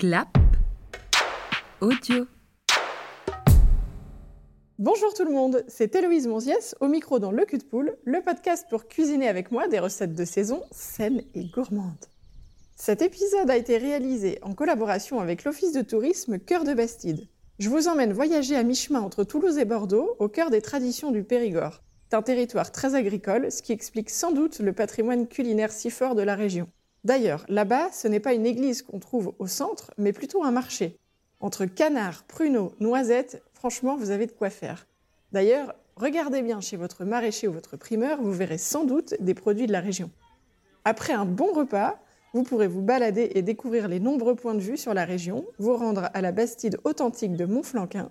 Clap audio. Bonjour tout le monde, c'est Héloïse Monziès au micro dans Le Cul de Poule, le podcast pour cuisiner avec moi des recettes de saison saines et gourmandes. Cet épisode a été réalisé en collaboration avec l'Office de tourisme Cœur de Bastide. Je vous emmène voyager à mi-chemin entre Toulouse et Bordeaux, au cœur des traditions du Périgord. C'est un territoire très agricole, ce qui explique sans doute le patrimoine culinaire si fort de la région. D'ailleurs, là-bas, ce n'est pas une église qu'on trouve au centre, mais plutôt un marché. Entre canards, pruneaux, noisettes, franchement, vous avez de quoi faire. D'ailleurs, regardez bien chez votre maraîcher ou votre primeur, vous verrez sans doute des produits de la région. Après un bon repas, vous pourrez vous balader et découvrir les nombreux points de vue sur la région, vous rendre à la Bastide authentique de Montflanquin,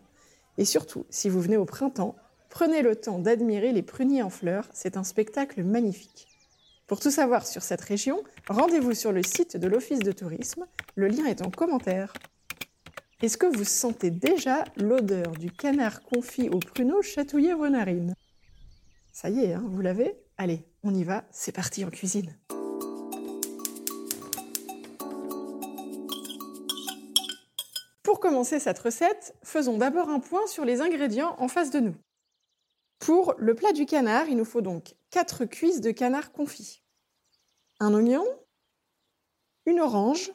et surtout, si vous venez au printemps, prenez le temps d'admirer les pruniers en fleurs, c'est un spectacle magnifique. Pour tout savoir sur cette région, rendez-vous sur le site de l'Office de tourisme, le lien est en commentaire. Est-ce que vous sentez déjà l'odeur du canard confit au pruneau chatouillé vos narines? Ça y est, hein, vous l'avez? Allez, on y va, c'est parti en cuisine. Pour commencer cette recette, faisons d'abord un point sur les ingrédients en face de nous. Pour le plat du canard, il nous faut donc 4 cuisses de canard confit, un oignon, une orange,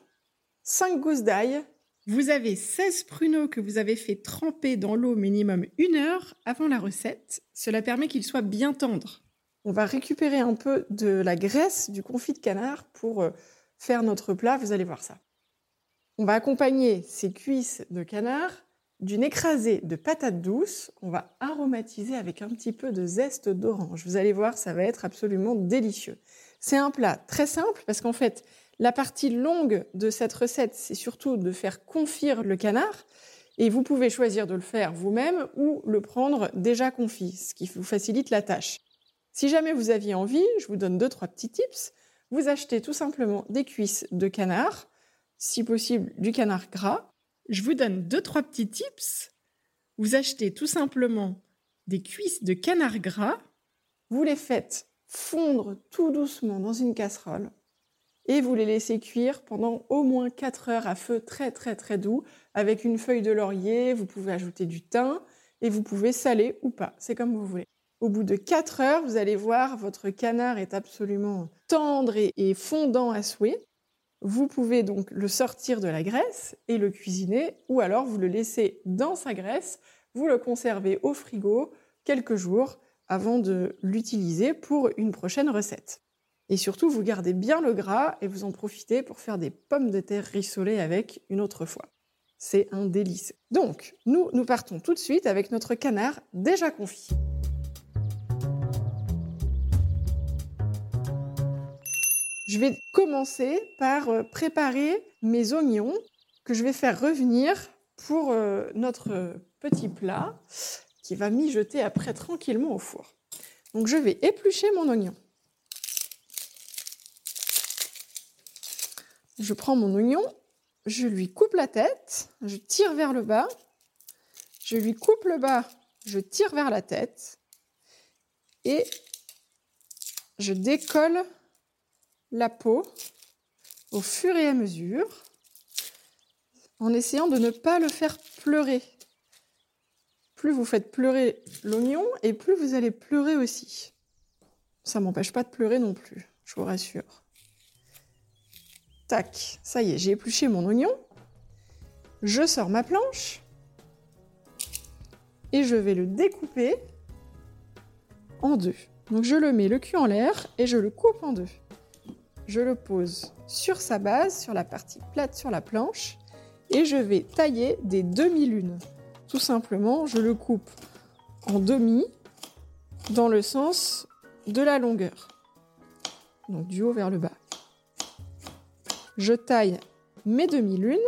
5 gousses d'ail. Vous avez 16 pruneaux que vous avez fait tremper dans l'eau minimum une heure avant la recette. Cela permet qu'ils soient bien tendres. On va récupérer un peu de la graisse du confit de canard pour euh, faire notre plat, vous allez voir ça. On va accompagner ces cuisses de canard d'une écrasée de patates douces qu'on va aromatiser avec un petit peu de zeste d'orange. Vous allez voir, ça va être absolument délicieux. C'est un plat très simple parce qu'en fait, la partie longue de cette recette, c'est surtout de faire confire le canard. Et vous pouvez choisir de le faire vous-même ou le prendre déjà confit, ce qui vous facilite la tâche. Si jamais vous aviez envie, je vous donne deux, trois petits tips. Vous achetez tout simplement des cuisses de canard, si possible du canard gras, je vous donne deux, trois petits tips. Vous achetez tout simplement des cuisses de canard gras, vous les faites fondre tout doucement dans une casserole et vous les laissez cuire pendant au moins 4 heures à feu très très très doux avec une feuille de laurier, vous pouvez ajouter du thym et vous pouvez saler ou pas, c'est comme vous voulez. Au bout de 4 heures, vous allez voir, votre canard est absolument tendre et fondant à souhait. Vous pouvez donc le sortir de la graisse et le cuisiner, ou alors vous le laissez dans sa graisse, vous le conservez au frigo quelques jours avant de l'utiliser pour une prochaine recette. Et surtout, vous gardez bien le gras et vous en profitez pour faire des pommes de terre rissolées avec une autre fois. C'est un délice. Donc, nous, nous partons tout de suite avec notre canard déjà confit. Je vais commencer par euh, préparer mes oignons que je vais faire revenir pour euh, notre petit plat qui va mijoter après tranquillement au four. Donc je vais éplucher mon oignon. Je prends mon oignon, je lui coupe la tête, je tire vers le bas, je lui coupe le bas, je tire vers la tête et je décolle la peau au fur et à mesure en essayant de ne pas le faire pleurer. Plus vous faites pleurer l'oignon et plus vous allez pleurer aussi. Ça m'empêche pas de pleurer non plus, je vous rassure. Tac, ça y est, j'ai épluché mon oignon. Je sors ma planche et je vais le découper en deux. Donc je le mets le cul en l'air et je le coupe en deux je le pose sur sa base, sur la partie plate sur la planche, et je vais tailler des demi-lunes. Simplement, je le coupe en demi dans le sens de la longueur. Donc du haut vers le bas. Je taille mes demi-lunes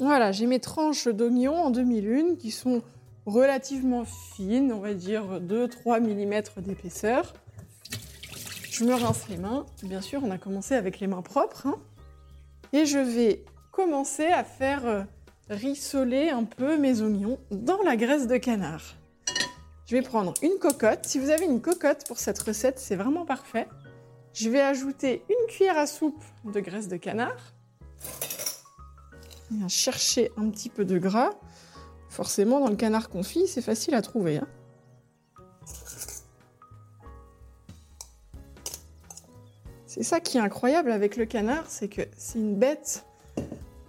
Voilà, j'ai mes tranches d'oignons en demi-lune qui sont relativement fines, on va dire 2-3 mm d'épaisseur. Je me rince les mains. Bien sûr, on a commencé avec les mains propres. Hein. Et je vais commencer à faire euh, rissoler un peu mes oignons dans la graisse de canard. Je vais prendre une cocotte. Si vous avez une cocotte pour cette recette, c'est vraiment parfait. Je vais ajouter une cuillère à soupe de graisse de canard. Chercher un petit peu de gras. Forcément, dans le canard confit, c'est facile à trouver. Hein. C'est ça qui est incroyable avec le canard, c'est que c'est une bête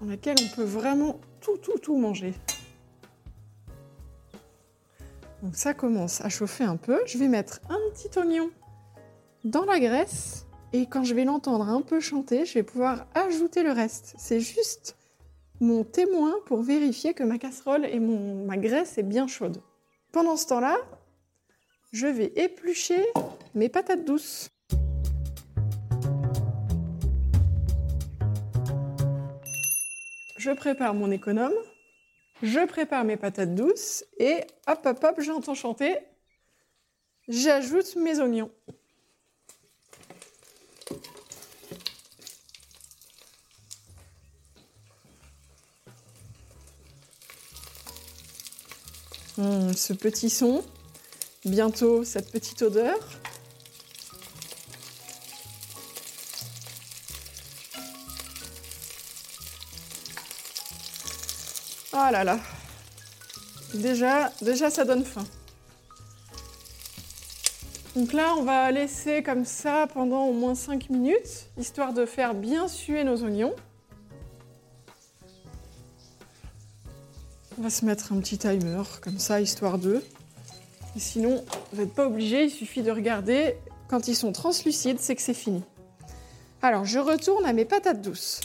dans laquelle on peut vraiment tout, tout, tout manger. Donc ça commence à chauffer un peu. Je vais mettre un petit oignon dans la graisse et quand je vais l'entendre un peu chanter, je vais pouvoir ajouter le reste. C'est juste mon témoin pour vérifier que ma casserole et mon, ma graisse est bien chaude. Pendant ce temps-là, je vais éplucher mes patates douces. Je prépare mon économe, je prépare mes patates douces et hop hop hop, j'entends chanter. J'ajoute mes oignons. Ce petit son, bientôt cette petite odeur. Oh là là. Déjà, déjà ça donne faim. Donc là, on va laisser comme ça pendant au moins 5 minutes, histoire de faire bien suer nos oignons. On va se mettre un petit timer, comme ça, histoire de. Sinon, vous n'êtes pas obligé, il suffit de regarder. Quand ils sont translucides, c'est que c'est fini. Alors, je retourne à mes patates douces.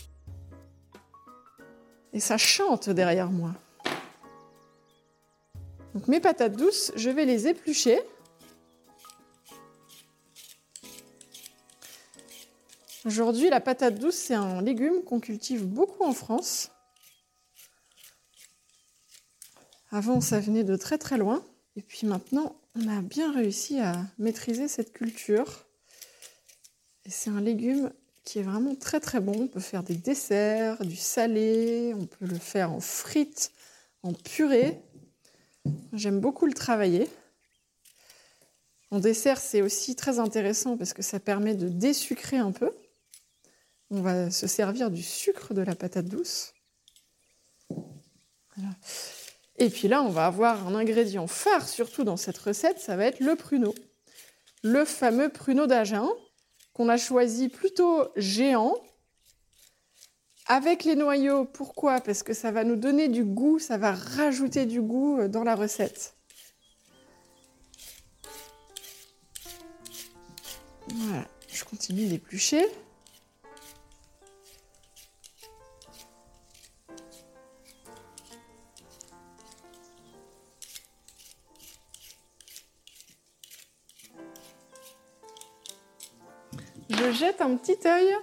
Et ça chante derrière moi. Donc mes patates douces, je vais les éplucher. Aujourd'hui, la patate douce, c'est un légume qu'on cultive beaucoup en France. Avant, ça venait de très très loin. Et puis maintenant, on a bien réussi à maîtriser cette culture. Et c'est un légume qui est vraiment très très bon. On peut faire des desserts, du salé, on peut le faire en frites, en purée. J'aime beaucoup le travailler. En dessert, c'est aussi très intéressant parce que ça permet de désucrer un peu. On va se servir du sucre de la patate douce. Et puis là, on va avoir un ingrédient phare, surtout dans cette recette, ça va être le pruneau. Le fameux pruneau d'Agen, qu'on a choisi plutôt géant. Avec les noyaux, pourquoi? Parce que ça va nous donner du goût, ça va rajouter du goût euh, dans la recette. Voilà, je continue d'éplucher. Jette un petit œil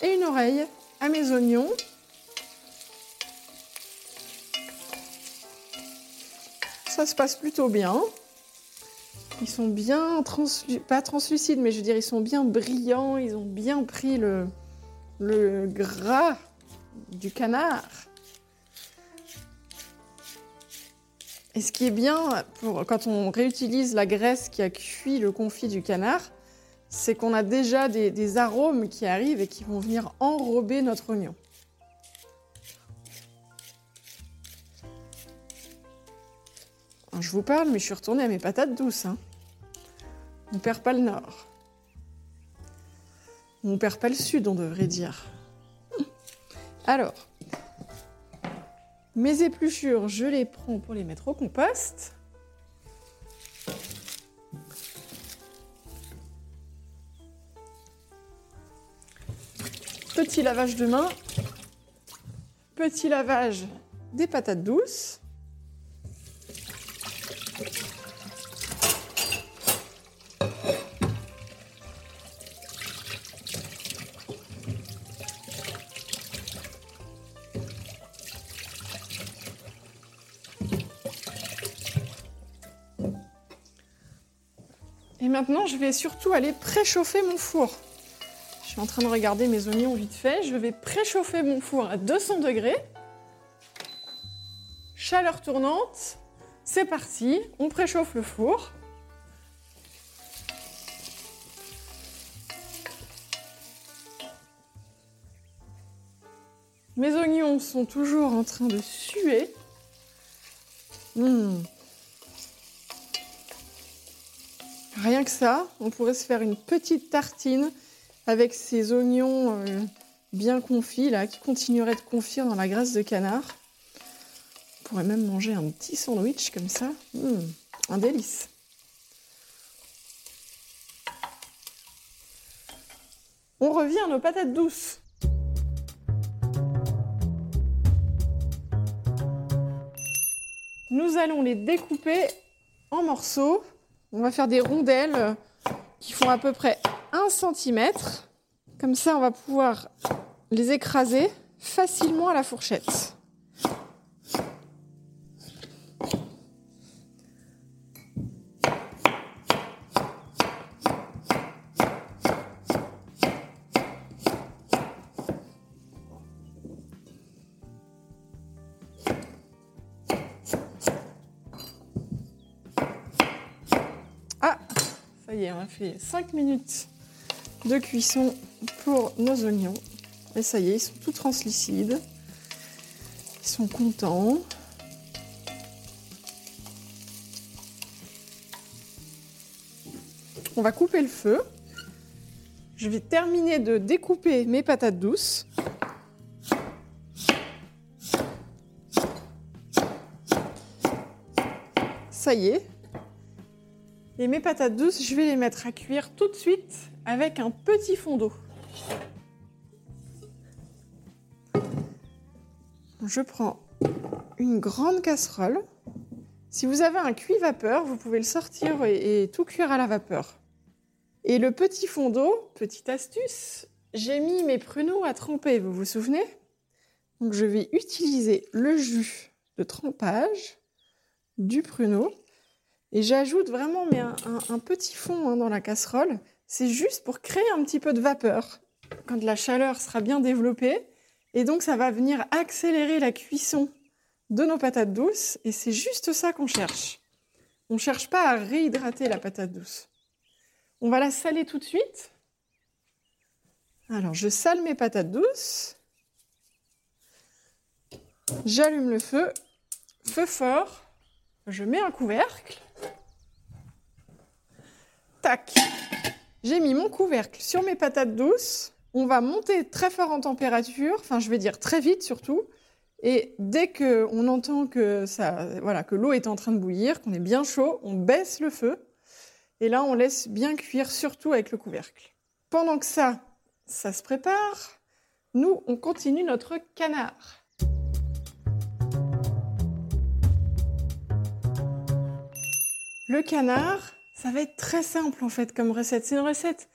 et une oreille à mes oignons. Ça se passe plutôt bien. Ils sont bien, pas translucides, mais je veux dire, ils sont bien brillants. Ils ont bien pris le, gras du canard. Et ce qui est bien, quand on réutilise la graisse qui a cuit le confit du canard, c'est qu'on a déjà des, arômes qui arrivent et qui vont venir enrober notre oignon. je vous parle, mais je suis retournée à mes patates douces. Hein. On perd pas le nord. On perd pas le sud, on devrait dire. Alors, mes épluchures, je les prends pour les mettre au compost. Petit lavage de main. Petit lavage des patates douces. Et maintenant, je vais surtout aller préchauffer mon four. Suis en train de regarder mes oignons vite fait. Je vais préchauffer mon four à 200 degrés. Chaleur tournante, c'est parti, on préchauffe le four. Mes oignons sont toujours en train de suer. Mmh. Rien que ça, on pourrait se faire une petite tartine avec ces oignons euh, bien confits là, qui continueraient de confire dans la graisse de canard. On pourrait même manger un petit sandwich comme ça. Mmh, un délice. On revient à nos patates douces. Nous allons les découper en morceaux. On va faire des rondelles qui font à peu près 1 cm. Comme ça, on va pouvoir les écraser facilement à la fourchette. Ça y est, on a fait 5 minutes de cuisson pour nos oignons. Et ça y est, ils sont tout translucides. Ils sont contents. On va couper le feu. Je vais terminer de découper mes patates douces. Ça y est, et mes patates douces, je vais les mettre à cuire tout de suite avec un petit fond d'eau. Je prends une grande casserole. Si vous avez un cuit vapeur, vous pouvez le sortir et, tout cuire à la vapeur. Et le petit fond d'eau, petite astuce, j'ai mis mes pruneaux à tremper, vous vous souvenez? Donc je vais utiliser le jus de trempage du pruneau et j'ajoute vraiment un, petit fond hein, dans la casserole. C'est juste pour créer un petit peu de vapeur quand la chaleur sera bien développée. Et donc ça va venir accélérer la cuisson de nos patates douces. Et c'est juste ça qu'on cherche. On ne cherche pas à réhydrater la patate douce. On va la saler tout de suite. Alors je sale mes patates douces. J'allume le feu. Feu fort. Je mets un couvercle. Tac. J'ai mis mon couvercle sur mes patates douces. On va monter très fort en température, enfin je vais dire très vite surtout. Et dès que on entend que ça, voilà, que l'eau est en train de bouillir, qu'on est bien chaud, on baisse le feu. Et là, on laisse bien cuire, surtout avec le couvercle. Pendant que ça, ça se prépare, nous, on continue notre canard. Le canard, ça va être très simple en fait comme recette. C'est une recette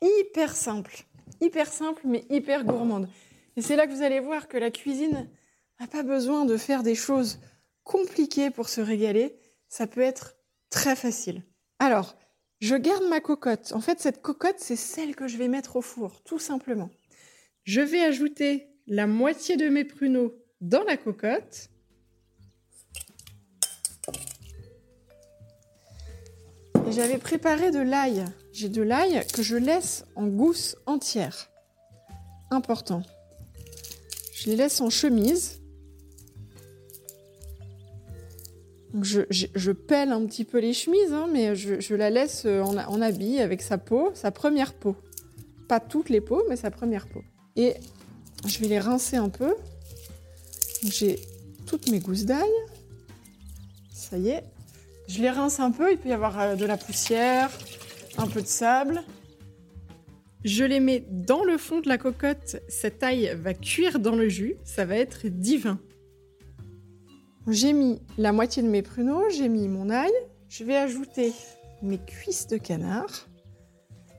hyper simple, hyper simple mais hyper gourmande. Et c'est là que vous allez voir que la cuisine n'a pas besoin de faire des choses compliquées pour se régaler. Ça peut être très facile. Alors, je garde ma cocotte. En fait, cette cocotte, c'est celle que je vais mettre au four, tout simplement. Je vais ajouter la moitié de mes pruneaux dans la cocotte. J'avais préparé de l'ail. J'ai de l'ail que je laisse en gousse entière. Important. Je les laisse en chemise. je, pèle un petit peu les chemises, hein, mais je, la laisse en, en habit avec sa peau, sa première peau. Pas toutes les peaux, mais sa première peau. Et je vais les rincer un peu. J'ai toutes mes gousses d'ail. Ça y est, je les rince un peu, il peut y avoir euh, de la poussière, un peu de sable. Je les mets dans le fond de la cocotte, cette ail va cuire dans le jus, ça va être divin. J'ai mis la moitié de mes pruneaux, j'ai mis mon ail, je vais ajouter mes cuisses de canard.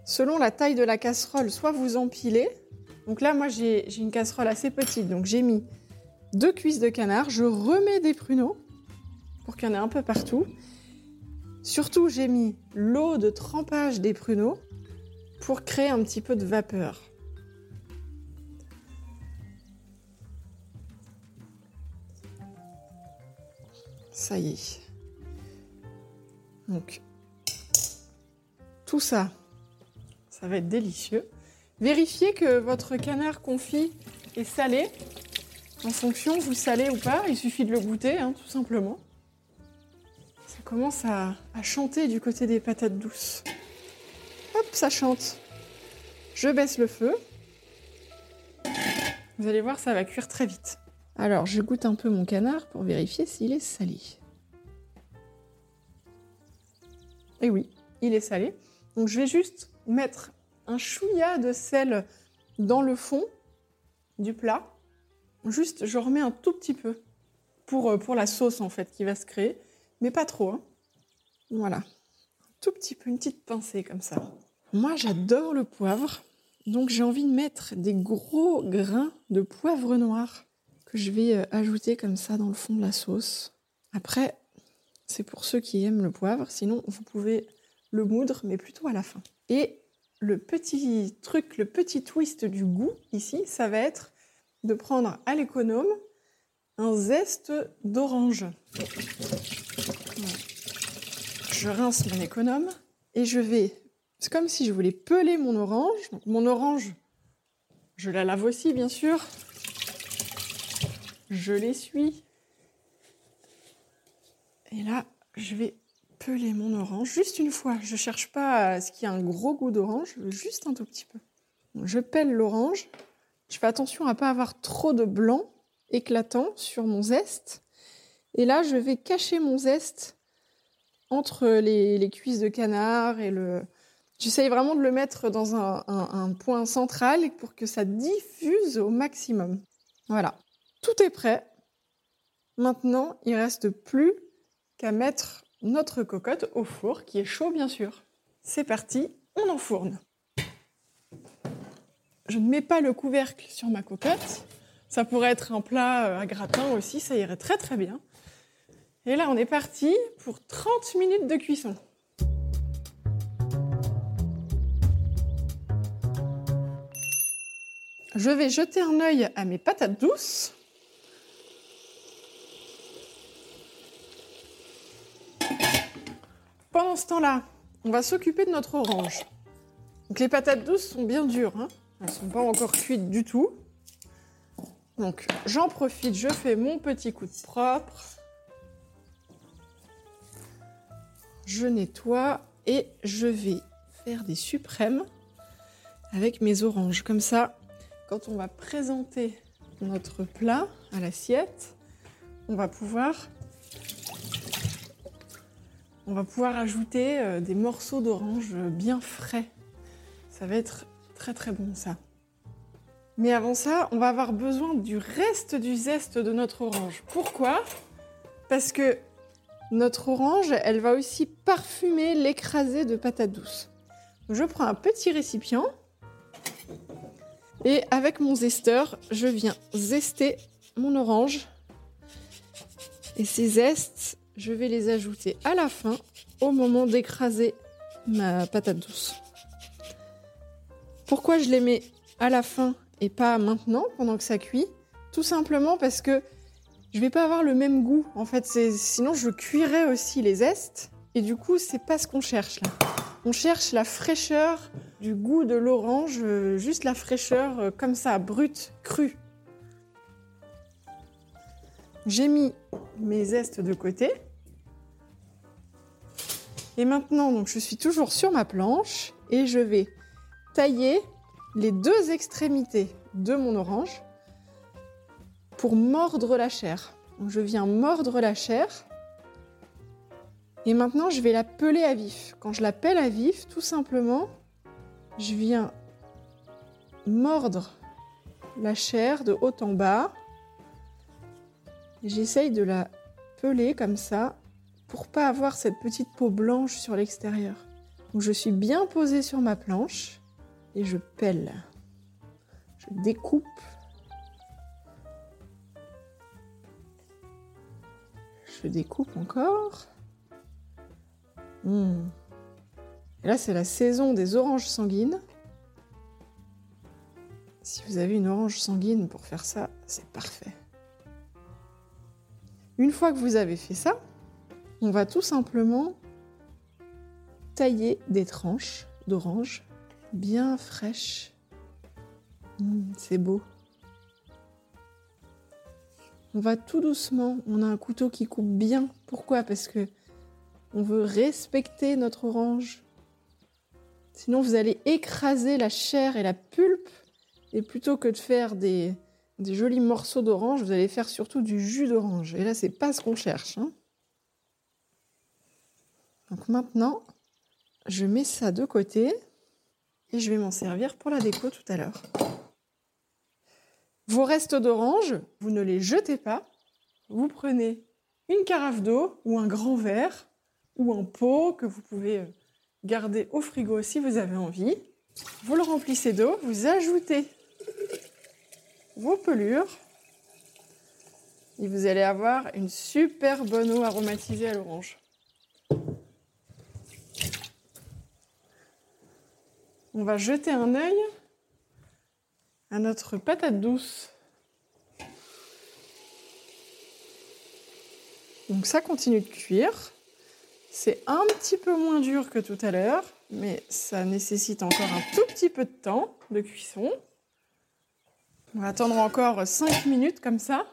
Selon la taille de la casserole, soit vous empilez. Donc là, moi, j'ai une casserole assez petite, donc j'ai mis deux cuisses de canard. Je remets des pruneaux pour qu'il y en ait un peu partout. Surtout, j'ai mis l'eau de trempage des pruneaux pour créer un petit peu de vapeur. Ça y est. Donc, tout ça, ça va être délicieux. Vérifiez que votre canard confit est salé. En fonction, vous salez ou pas, il suffit de le goûter, hein, tout simplement. Commence à, chanter du côté des patates douces. Hop, ça chante. Je baisse le feu. Vous allez voir, ça va cuire très vite. Alors, je goûte un peu mon canard pour vérifier s'il est salé. Et oui, il est salé. Donc, je vais juste mettre un chouïa de sel dans le fond du plat. Juste, je remets un tout petit peu pour, euh, pour la sauce en fait qui va se créer, mais pas trop. hein. Voilà, un tout petit peu, une petite pincée comme ça. Moi, j'adore le poivre, donc j'ai envie de mettre des gros grains de poivre noir que je vais euh, ajouter comme ça dans le fond de la sauce. Après, c'est pour ceux qui aiment le poivre, sinon vous pouvez le moudre, mais plutôt à la fin. Et le petit truc, le petit twist du goût ici, ça va être de prendre à l'économe un zeste d'orange. Je rince mon économe et je vais. C'est comme si je voulais peler mon orange. Mon orange, je la lave aussi, bien sûr. Je l'essuie. Et là, je vais peler mon orange juste une fois. Je cherche pas à ce qu'il y ait un gros goût d'orange, juste un tout petit peu. Je pèle l'orange. Je fais attention à pas avoir trop de blanc éclatant sur mon zeste. Et là, je vais cacher mon zeste entre les, cuisses de canard et le. J'essaye vraiment de le mettre dans un point central pour que ça diffuse au maximum. Voilà. Tout est prêt. Maintenant, il reste plus qu'à mettre notre cocotte au four, qui est chaud bien sûr. C'est parti, on enfourne. Je ne mets pas le couvercle sur ma cocotte. Ça pourrait être un plat euh, à gratin aussi, ça irait très très bien. Et là, on est parti pour 30 minutes de cuisson. Je vais jeter un œil à mes patates douces. Pendant ce temps-là, on va s'occuper de notre orange. Donc les patates douces sont bien dures, hein. elles ne sont pas encore cuites du tout. Donc j'en profite, je fais mon petit coup de propre. Je nettoie et je vais faire des suprêmes avec mes oranges. Comme ça, quand on va présenter notre plat à l'assiette, on va pouvoir on va pouvoir ajouter euh, des morceaux d'orange bien frais. Ça va être très très bon ça. Mais avant ça, on va avoir besoin du reste du zeste de notre orange. Pourquoi? Parce que notre orange, elle va aussi parfumer l'écrasé de patates douces. Donc, je prends un petit récipient et avec mon zesteur, je viens zester mon orange. Et ces zestes, je vais les ajouter à la fin, au moment d'écraser ma patate douce. Pourquoi je les mets à la fin et pas maintenant, pendant que ça cuit Tout simplement parce que je vais pas avoir le même goût. En fait, sinon je cuirais aussi les zestes et du coup, c'est pas ce qu'on cherche là. On cherche la fraîcheur du goût de l'orange, euh, juste la fraîcheur euh, comme ça, brute, crue. J'ai mis mes zestes de côté. Et maintenant, donc, je suis toujours sur ma planche et je vais tailler les deux extrémités de mon orange pour mordre la chair. Je viens mordre la chair et maintenant je vais la peler à vif. Quand je la pelle à vif, tout simplement, je viens mordre la chair de haut en bas. J'essaye de la peler comme ça pour pas avoir cette petite peau blanche sur l'extérieur. Donc je suis bien posée sur ma planche et je pèle. Je découpe. Je découpe encore. Hmm. Là, c'est la saison des oranges sanguines. Si vous avez une orange sanguine pour faire ça, c'est parfait. Une fois que vous avez fait ça, On va tout simplement tailler des tranches d'orange bien fraîches. Mmh, c'est beau. On va tout doucement, on a un couteau qui coupe bien. Pourquoi? Parce que on veut respecter notre orange. Sinon, vous allez écraser la chair et la pulpe. Et plutôt que de faire des, jolis morceaux d'orange, vous allez faire surtout du jus d'orange. Et là, c'est pas ce qu'on cherche. Hein. Donc maintenant, je mets ça de côté et je vais m'en servir pour la déco tout à l'heure. Vos restes d'orange, vous ne les jetez pas. Vous prenez une carafe d'eau ou un grand verre ou un pot que vous pouvez euh, garder au frigo si vous avez envie. Vous le remplissez d'eau, vous ajoutez vos pelures et vous allez avoir une super bonne eau aromatisée à l'orange. On va jeter un œil à notre patate douce. Donc ça continue de cuire. C'est un petit peu moins dur que tout à l'heure, mais ça nécessite encore un tout petit peu de temps de cuisson. On va attendre encore 5 minutes comme ça.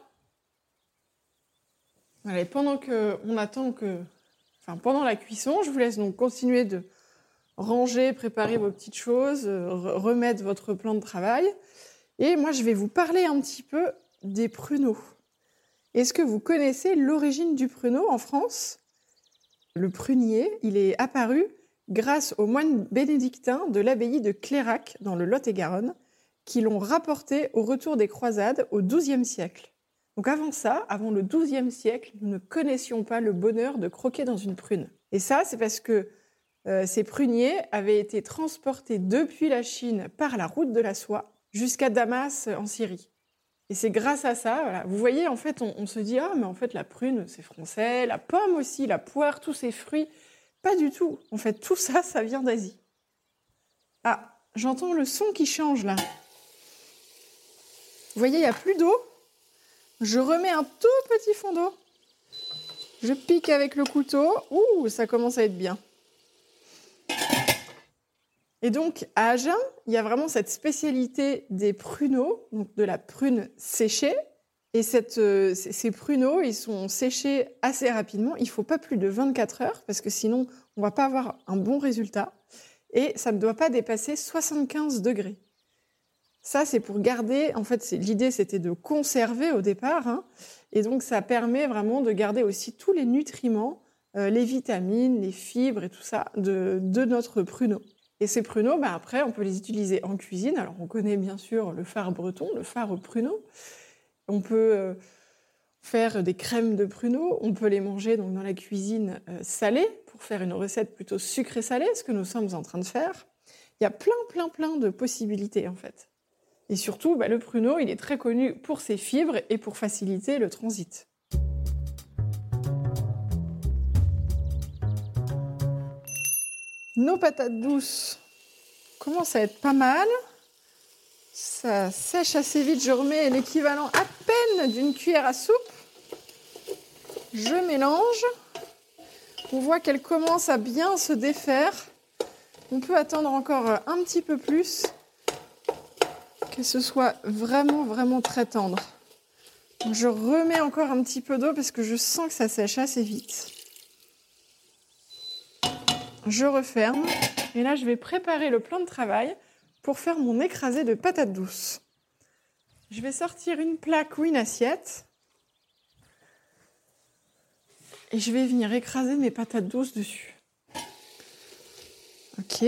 Pendant que on attend que pendant la cuisson, je vous laisse donc continuer de ranger, préparer vos petites choses, remettre votre plan de travail. Et moi, je vais vous parler un petit peu des pruneaux. Est-ce que vous connaissez l'origine du pruneau en France? Le prunier, il est apparu grâce aux moines bénédictins de l'abbaye de Clérac dans le Lot-et-Garonne, qui l'ont rapporté au retour des croisades au XIIe siècle. Donc avant ça, avant le XIIe siècle, nous ne connaissions pas le bonheur de croquer dans une prune. Et ça, c'est parce que euh, ces pruniers avaient été transportés depuis la Chine par la route de la soie jusqu'à Damas en Syrie. Et c'est grâce à ça, vous voyez, en fait, on, se dit, ah, mais en fait, la prune, c'est français, la pomme aussi, la poire, tous ces fruits. Pas du tout. En fait, tout ça, ça vient d'Asie. Ah, j'entends le son qui change là. Vous voyez, il n'y a plus d'eau. Je remets un tout petit fond d'eau. Je pique avec le couteau. Ouh, ça commence à être bien. Et donc, à Agen, il y a vraiment cette spécialité des pruneaux, donc de la prune séchée. Et euh, ces pruneaux, ils sont séchés assez rapidement. Il ne faut pas plus de 24 heures, parce que sinon, on ne va pas avoir un bon résultat. Et ça ne doit pas dépasser 75 degrés. Ça, c'est pour garder, en fait, l'idée, c'était de conserver au départ. Hein. et donc, ça permet vraiment de garder aussi tous les nutriments, euh, les vitamines, les fibres et tout ça de, de notre pruneau. Et ces pruneaux, bah, après, on peut les utiliser en cuisine. Alors, on connaît bien sûr le phare breton, le phare au pruneau. On peut euh, faire des crèmes de pruneaux. On peut les manger donc, dans la cuisine euh, salée pour faire une recette plutôt sucrée-salée, ce que nous sommes en train de faire. Il y a plein, plein, plein de possibilités en fait. Et surtout, bah, le pruneau, il est très connu pour ses fibres et pour faciliter le transit. Nos patates douces commencent à être pas mal. Ça sèche assez vite. Je remets l'équivalent à peine d'une cuillère à soupe. Je mélange. On voit qu'elle commence à bien se défaire. On peut attendre encore un petit peu plus que ce soit vraiment, vraiment très tendre. je remets encore un petit peu d'eau parce que je sens que ça sèche assez vite. Je referme. Et là, je vais préparer le plan de travail pour faire mon écrasé de patates douces. Je vais sortir une plaque ou une assiette. Et je vais venir écraser mes patates douces dessus. Ok.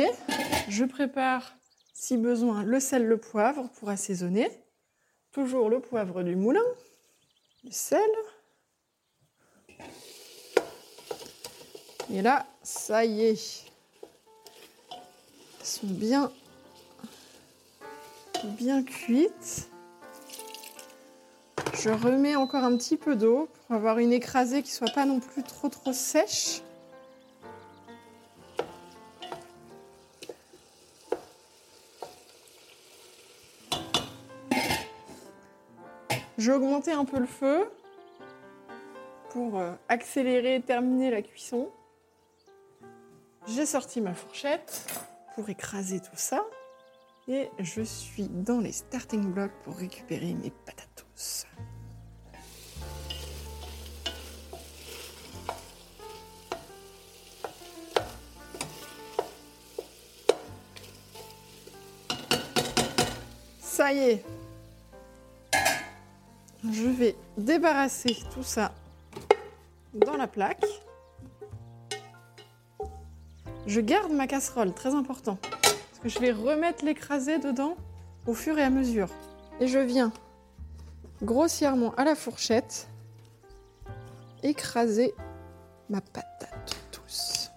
Je prépare, si besoin, le sel, le poivre pour assaisonner. Toujours le poivre du moulin, le sel, Et là, ça y est. Elles sont bien, bien cuites. Je remets encore un petit peu d'eau pour avoir une écrasée qui soit pas non plus trop trop sèche. Je vais augmenter un peu le feu pour euh, accélérer, terminer la cuisson. J'ai sorti ma fourchette pour écraser tout ça. Et je suis dans les starting blocks pour récupérer mes patates douces. Ça y est. Je vais débarrasser tout ça dans la plaque. Je garde ma casserole, très important. Parce que je vais remettre l'écrasé dedans au fur et à mesure. Et je viens grossièrement à la fourchette écraser ma patate douce.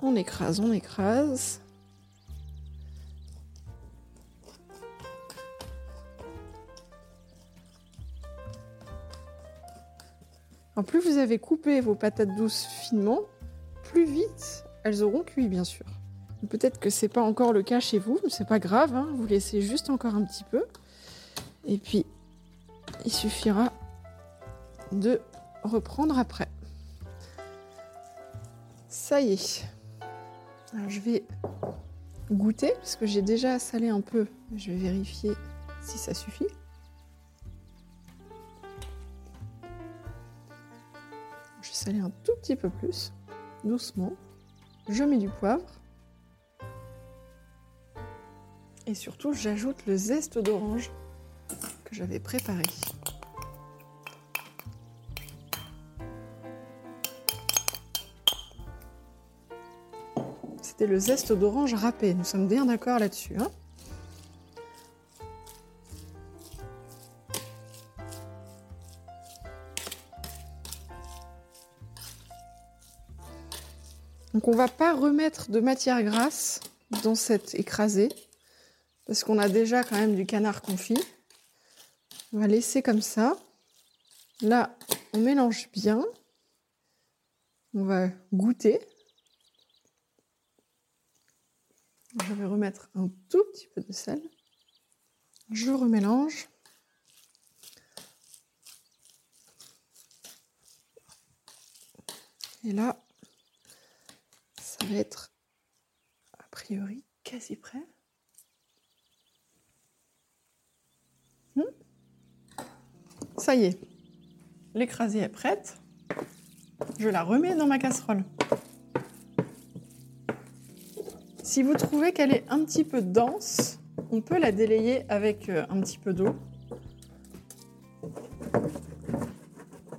On écrase, on écrase. Plus vous avez coupé vos patates douces finement, plus vite elles auront cuit bien sûr. Peut-être que c'est pas encore le cas chez vous, mais c'est pas grave, hein, vous laissez juste encore un petit peu. Et puis il suffira de reprendre après. Ça y est. Alors je vais goûter parce que j'ai déjà salé un peu. Je vais vérifier si ça suffit. Saler un tout petit peu plus, doucement. Je mets du poivre. Et surtout, j'ajoute le zeste d'orange que j'avais préparé. C'était le zeste d'orange râpé. Nous sommes bien d'accord là-dessus. Hein? On va pas remettre de matière grasse dans cette écrasée parce qu'on a déjà quand même du canard confit. On va laisser comme ça. Là, on mélange bien. On va goûter. Je vais remettre un tout petit peu de sel. Je remélange. Et là, va être a priori quasi prêt. Hmm ça y est, l'écrasée est prête. Je la remets dans ma casserole. Si vous trouvez qu'elle est un petit peu dense, on peut la délayer avec euh, un petit peu d'eau.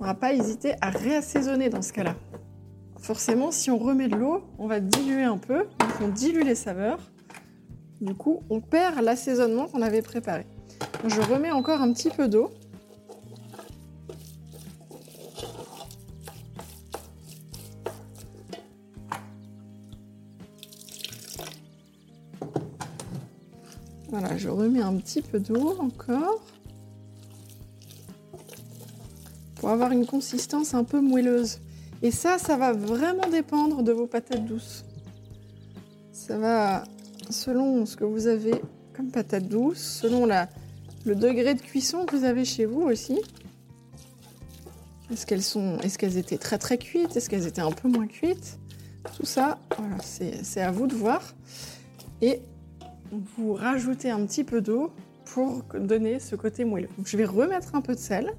On ne va pas hésiter à réassaisonner dans ce cas-là. Forcément, si on remet de l'eau, on va diluer un peu, donc on dilue les saveurs. Du coup, on perd l'assaisonnement qu'on avait préparé. Je remets encore un petit peu d'eau. Voilà, je remets un petit peu d'eau encore pour avoir une consistance un peu moelleuse. Et ça, ça va vraiment dépendre de vos patates douces. Ça va selon ce que vous avez comme patates douces, selon le degré de cuisson que vous avez chez vous aussi. Est-ce qu'elles étaient très très cuites? Est-ce qu'elles étaient un peu moins cuites? Tout ça, c'est à vous de voir. Et vous rajoutez un petit peu d'eau pour donner ce côté moelleux. Je vais remettre un peu de sel.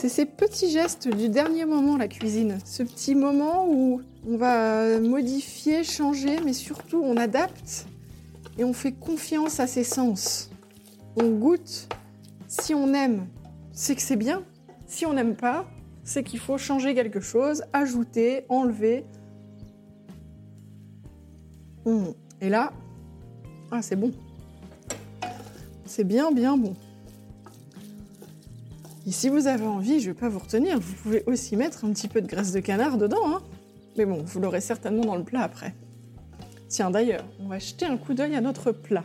C'est ces petits gestes du dernier moment, la cuisine. Ce petit moment où on va modifier, changer, mais surtout on adapte et on fait confiance à ses sens. On goûte. Si on aime, c'est que c'est bien. Si on n'aime pas, c'est qu'il faut changer quelque chose, ajouter, enlever. Mmh. Et là, ah, c'est bon. C'est bien, bien bon. Et si vous avez envie, je ne vais pas vous retenir, vous pouvez aussi mettre un petit peu de graisse de canard dedans. Hein. Mais bon, vous l'aurez certainement dans le plat après. Tiens, d'ailleurs, on va jeter un coup d'œil à notre plat.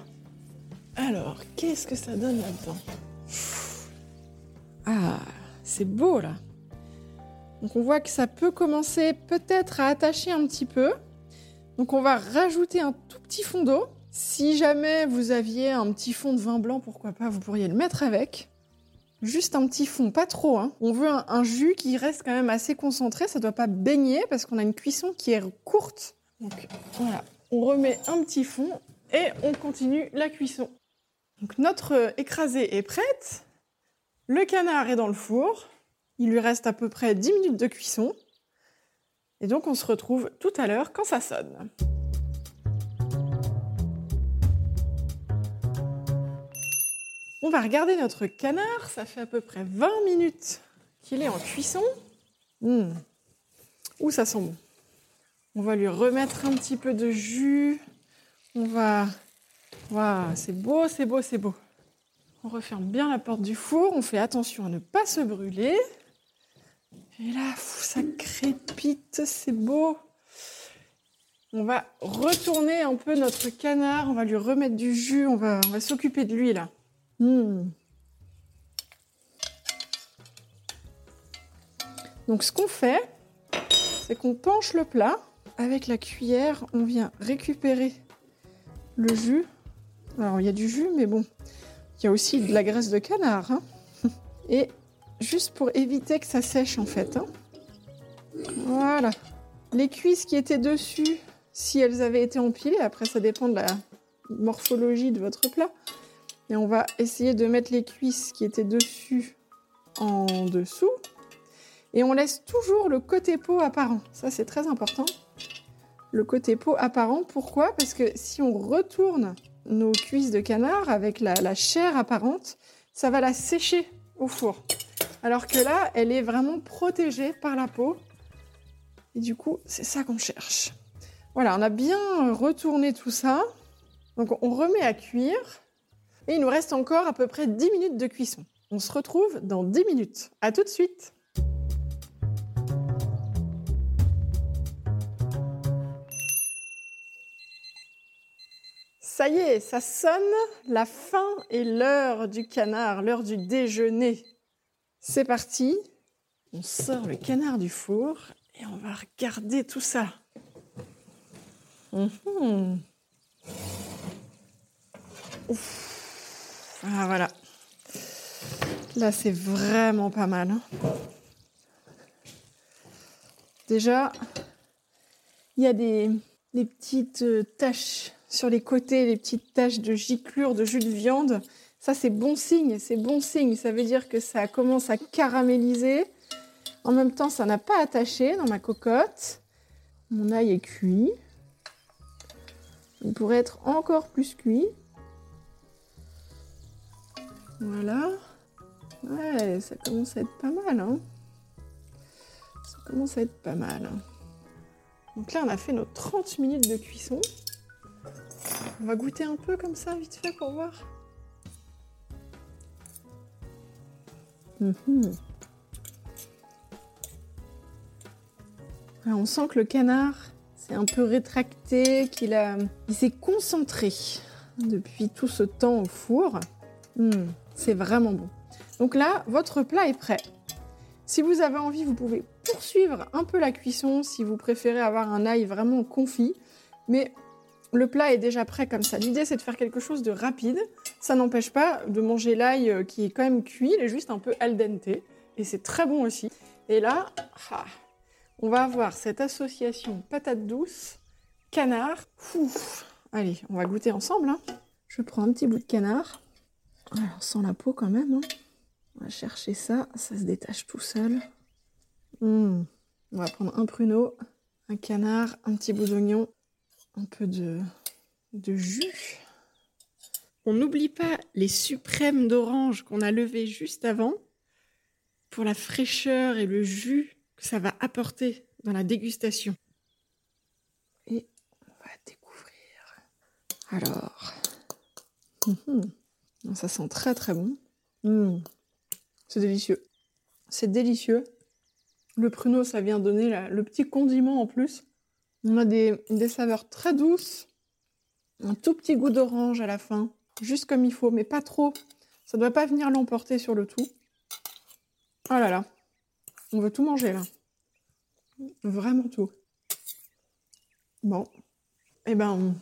Alors, qu'est-ce que ça donne là-dedans? Ah, c'est beau là. Donc on voit que ça peut commencer peut-être à attacher un petit peu. Donc on va rajouter un tout petit fond d'eau. Si jamais vous aviez un petit fond de vin blanc, pourquoi pas, vous pourriez le mettre avec. Juste un petit fond, pas trop. Hein. On veut un, jus qui reste quand même assez concentré, ça ne doit pas baigner parce qu'on a une cuisson qui est courte. Donc voilà, on remet un petit fond et on continue la cuisson. Donc notre écrasée est prête. Le canard est dans le four. Il lui reste à peu près 10 minutes de cuisson. Et donc on se retrouve tout à l'heure quand ça sonne. On va regarder notre canard, ça fait à peu près 20 minutes qu'il est en cuisson. Mmh. Ouh, ça sent bon? On va lui remettre un petit peu de jus. On va... Waouh, c'est beau, c'est beau, c'est beau. On referme bien la porte du four, on fait attention à ne pas se brûler. Et là, ça crépite, c'est beau. On va retourner un peu notre canard, on va lui remettre du jus, on va s'occuper de lui là. Hmm. Donc ce qu'on fait, c'est qu'on penche le plat. Avec la cuillère, on vient récupérer le jus. Alors il y a du jus, mais bon, il y a aussi de la graisse de canard. Hein. Et juste pour éviter que ça sèche en fait. Hein. Voilà. Les cuisses qui étaient dessus, si elles avaient été empilées, après ça dépend de la morphologie de votre plat, et on va essayer de mettre les cuisses qui étaient dessus en dessous. Et on laisse toujours le côté peau apparent. Ça, c'est très important. Le côté peau apparent, pourquoi? Parce que si on retourne nos cuisses de canard avec la, la, chair apparente, ça va la sécher au four. Alors que là, elle est vraiment protégée par la peau. Et du coup, c'est ça qu'on cherche. Voilà, on a bien retourné tout ça. Donc on remet à cuire. Et il nous reste encore à peu près 10 minutes de cuisson. On se retrouve dans 10 minutes. À tout de suite Ça y est, ça sonne, la fin et l'heure du canard, l'heure du déjeuner. C'est parti, on sort le canard du four et on va regarder tout ça. Ouf. Ah voilà. Là, c'est vraiment pas mal. Hein. Déjà, il y a des, petites euh, taches sur les côtés, les petites taches de giclure, de jus de viande. Ça, c'est bon signe, c'est bon signe. Ça veut dire que ça commence à caraméliser. En même temps, ça n'a pas attaché dans ma cocotte. Mon ail est cuit. Il pourrait être encore plus cuit. Voilà. Ouais, ça commence à être pas mal. Hein ça commence à être pas mal. Donc là, on a fait nos 30 minutes de cuisson. On va goûter un peu comme ça, vite fait, pour voir. Mhm. on sent que le canard s'est un peu rétracté, qu'il a, il s'est concentré depuis tout ce temps au four. Hmm. C'est vraiment bon. Donc là, votre plat est prêt. Si vous avez envie, vous pouvez poursuivre un peu la cuisson si vous préférez avoir un ail vraiment confit. Mais le plat est déjà prêt comme ça. L'idée, c'est de faire quelque chose de rapide. Ça n'empêche pas de manger l'ail euh, qui est quand même cuit, il est juste un peu al dente. Et c'est très bon aussi. Et là, ah, on va avoir cette association patate douce, canard. Allez, on va goûter ensemble. Hein. Je prends un petit bout de canard. Alors, sans la peau quand même. Hein. On va chercher ça. Ça se détache tout seul. Hmm. On va prendre un pruneau, un canard, un petit bout d'oignon, un peu de, de jus. On n'oublie pas les suprêmes d'orange qu'on a levés juste avant pour la fraîcheur et le jus que ça va apporter dans la dégustation. Et on va découvrir. Alors. Hum, hum. Ça sent très très bon. Mmh. C'est délicieux. C'est délicieux. Le pruneau, ça vient donner le petit condiment en plus. On a des, saveurs très douces. Un tout petit goût d'orange à la fin. Juste comme il faut, mais pas trop. Ça doit pas venir l'emporter sur le tout. Oh là là. On veut tout manger là. Vraiment tout. Bon. Eh ben,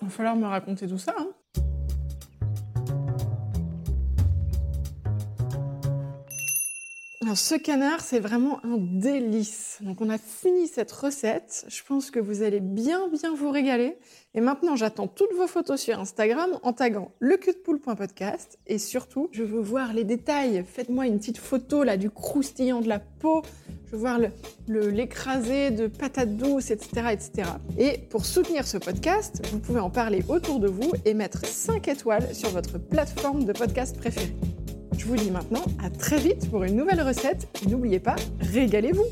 il va falloir me raconter tout ça. Hein. Alors, ce canard, c'est vraiment un délice. Donc, on a fini cette recette. Je pense que vous allez bien, bien vous régaler. Et maintenant, j'attends toutes vos photos sur Instagram en taguant le. Et surtout, je veux voir les détails. Faites-moi une petite photo là du croustillant de la peau. Je veux voir l'écrasé de patates douces, etc., etc. Et pour soutenir ce podcast, vous pouvez en parler autour de vous et mettre 5 étoiles sur votre plateforme de podcast préférée. Je vous dis maintenant à très vite pour une nouvelle recette. Et n'oubliez pas, régalez-vous